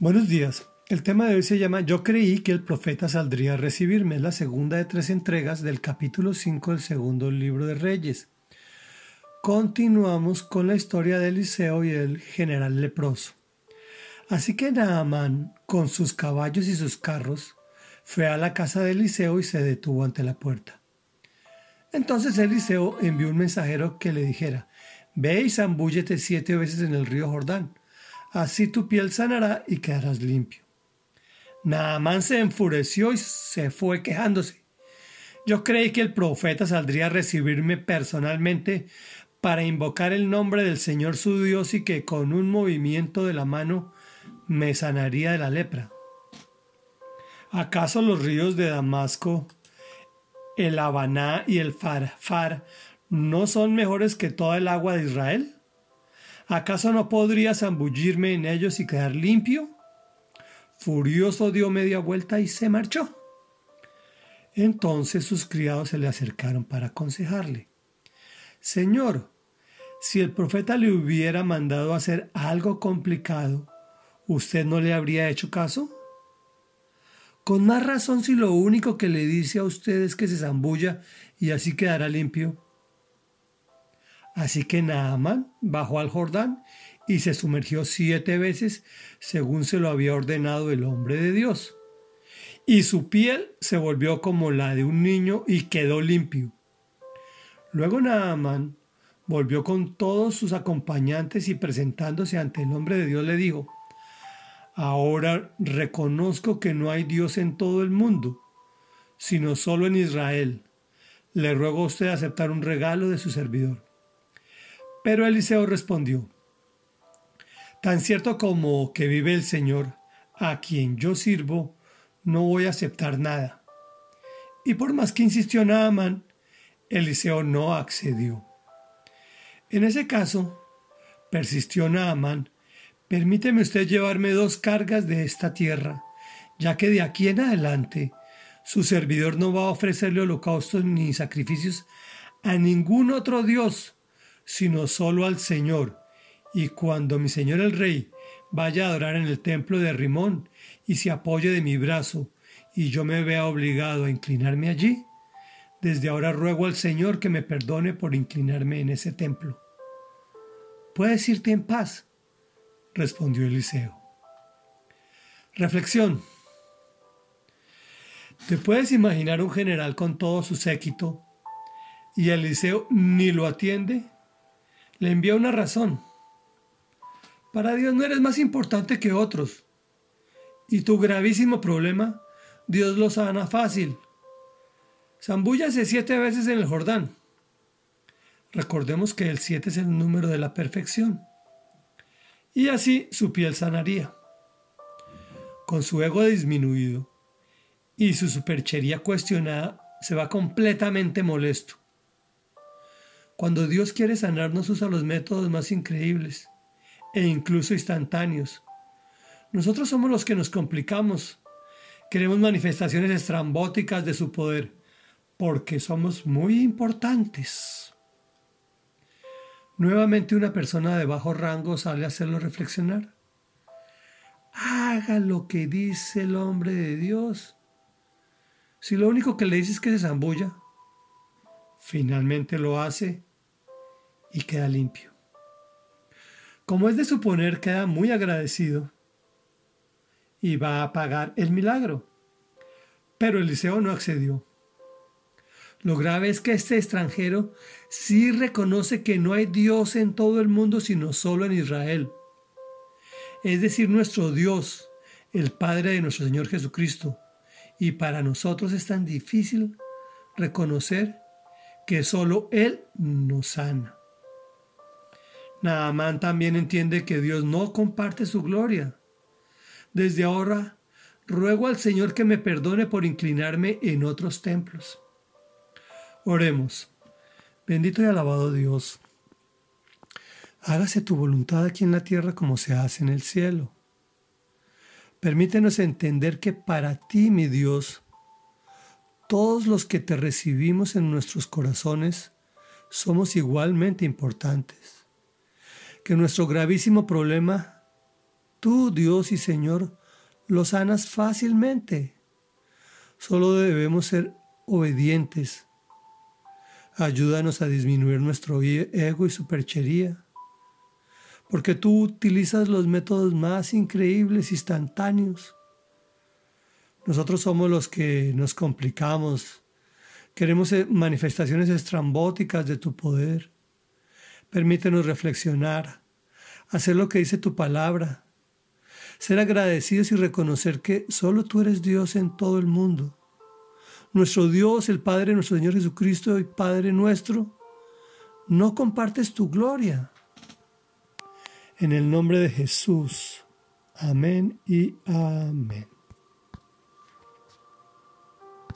Buenos días. El tema de hoy se llama Yo creí que el profeta saldría a recibirme. Es la segunda de tres entregas del capítulo 5 del segundo libro de Reyes. Continuamos con la historia de Eliseo y el general leproso. Así que Naamán, con sus caballos y sus carros, fue a la casa de Eliseo y se detuvo ante la puerta. Entonces Eliseo envió un mensajero que le dijera, Ve y zambúllete siete veces en el río Jordán así tu piel sanará y quedarás limpio. Naamán se enfureció y se fue quejándose. Yo creí que el profeta saldría a recibirme personalmente para invocar el nombre del Señor su Dios y que con un movimiento de la mano me sanaría de la lepra. ¿Acaso los ríos de Damasco, el Habaná y el Farfar no son mejores que toda el agua de Israel? ¿Acaso no podría zambullirme en ellos y quedar limpio? Furioso dio media vuelta y se marchó. Entonces sus criados se le acercaron para aconsejarle. Señor, si el profeta le hubiera mandado hacer algo complicado, ¿usted no le habría hecho caso? Con más razón si lo único que le dice a usted es que se zambulla y así quedará limpio. Así que Naamán bajó al Jordán y se sumergió siete veces según se lo había ordenado el hombre de Dios. Y su piel se volvió como la de un niño y quedó limpio. Luego Naamán volvió con todos sus acompañantes y presentándose ante el hombre de Dios le dijo, Ahora reconozco que no hay Dios en todo el mundo, sino solo en Israel. Le ruego a usted aceptar un regalo de su servidor. Pero Eliseo respondió, Tan cierto como que vive el Señor, a quien yo sirvo, no voy a aceptar nada. Y por más que insistió Naaman, Eliseo no accedió. En ese caso, persistió Naaman, permíteme usted llevarme dos cargas de esta tierra, ya que de aquí en adelante su servidor no va a ofrecerle holocaustos ni sacrificios a ningún otro Dios sino solo al Señor. Y cuando mi Señor el Rey vaya a adorar en el templo de Rimón y se apoye de mi brazo y yo me vea obligado a inclinarme allí, desde ahora ruego al Señor que me perdone por inclinarme en ese templo. Puedes irte en paz, respondió Eliseo. Reflexión. ¿Te puedes imaginar un general con todo su séquito y Eliseo ni lo atiende? Le envía una razón. Para Dios no eres más importante que otros. Y tu gravísimo problema, Dios lo sana fácil. Zambúllase siete veces en el Jordán. Recordemos que el siete es el número de la perfección. Y así su piel sanaría. Con su ego disminuido y su superchería cuestionada, se va completamente molesto. Cuando Dios quiere sanarnos usa los métodos más increíbles e incluso instantáneos. Nosotros somos los que nos complicamos. Queremos manifestaciones estrambóticas de su poder porque somos muy importantes. Nuevamente una persona de bajo rango sale a hacerlo reflexionar. Haga lo que dice el hombre de Dios. Si lo único que le dice es que se zambulla, finalmente lo hace y queda limpio. Como es de suponer, queda muy agradecido y va a pagar el milagro. Pero Eliseo no accedió. Lo grave es que este extranjero sí reconoce que no hay Dios en todo el mundo sino solo en Israel. Es decir, nuestro Dios, el Padre de nuestro Señor Jesucristo. Y para nosotros es tan difícil reconocer que solo Él nos sana. Naamán también entiende que Dios no comparte su gloria. Desde ahora, ruego al Señor que me perdone por inclinarme en otros templos. Oremos. Bendito y alabado Dios. Hágase tu voluntad aquí en la tierra como se hace en el cielo. Permítenos entender que para ti, mi Dios, todos los que te recibimos en nuestros corazones somos igualmente importantes. Que nuestro gravísimo problema Tú, Dios y Señor, lo sanas fácilmente. Solo debemos ser obedientes. Ayúdanos a disminuir nuestro ego y superchería, porque tú utilizas los métodos más increíbles, instantáneos. Nosotros somos los que nos complicamos. Queremos eh, manifestaciones estrambóticas de tu poder. Permítenos reflexionar, hacer lo que dice tu palabra, ser agradecidos y reconocer que solo tú eres Dios en todo el mundo. Nuestro Dios, el Padre, nuestro Señor Jesucristo y Padre nuestro, no compartes tu gloria. En el nombre de Jesús. Amén y amén.